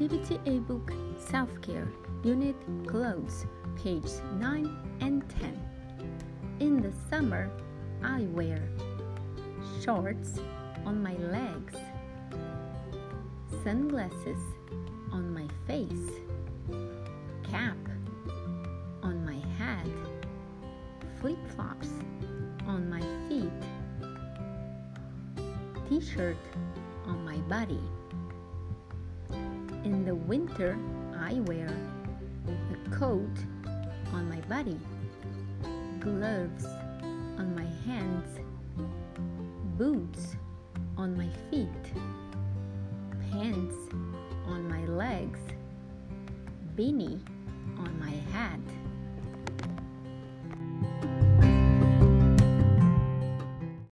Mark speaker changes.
Speaker 1: Activity A Book Self Care Unit Clothes, pages 9 and 10. In the summer, I wear shorts on my legs, sunglasses on my face, cap on my head, flip flops on my feet, t shirt on my body. In the winter, I wear a coat on my body, gloves on my hands, boots on my feet, pants on my legs, beanie.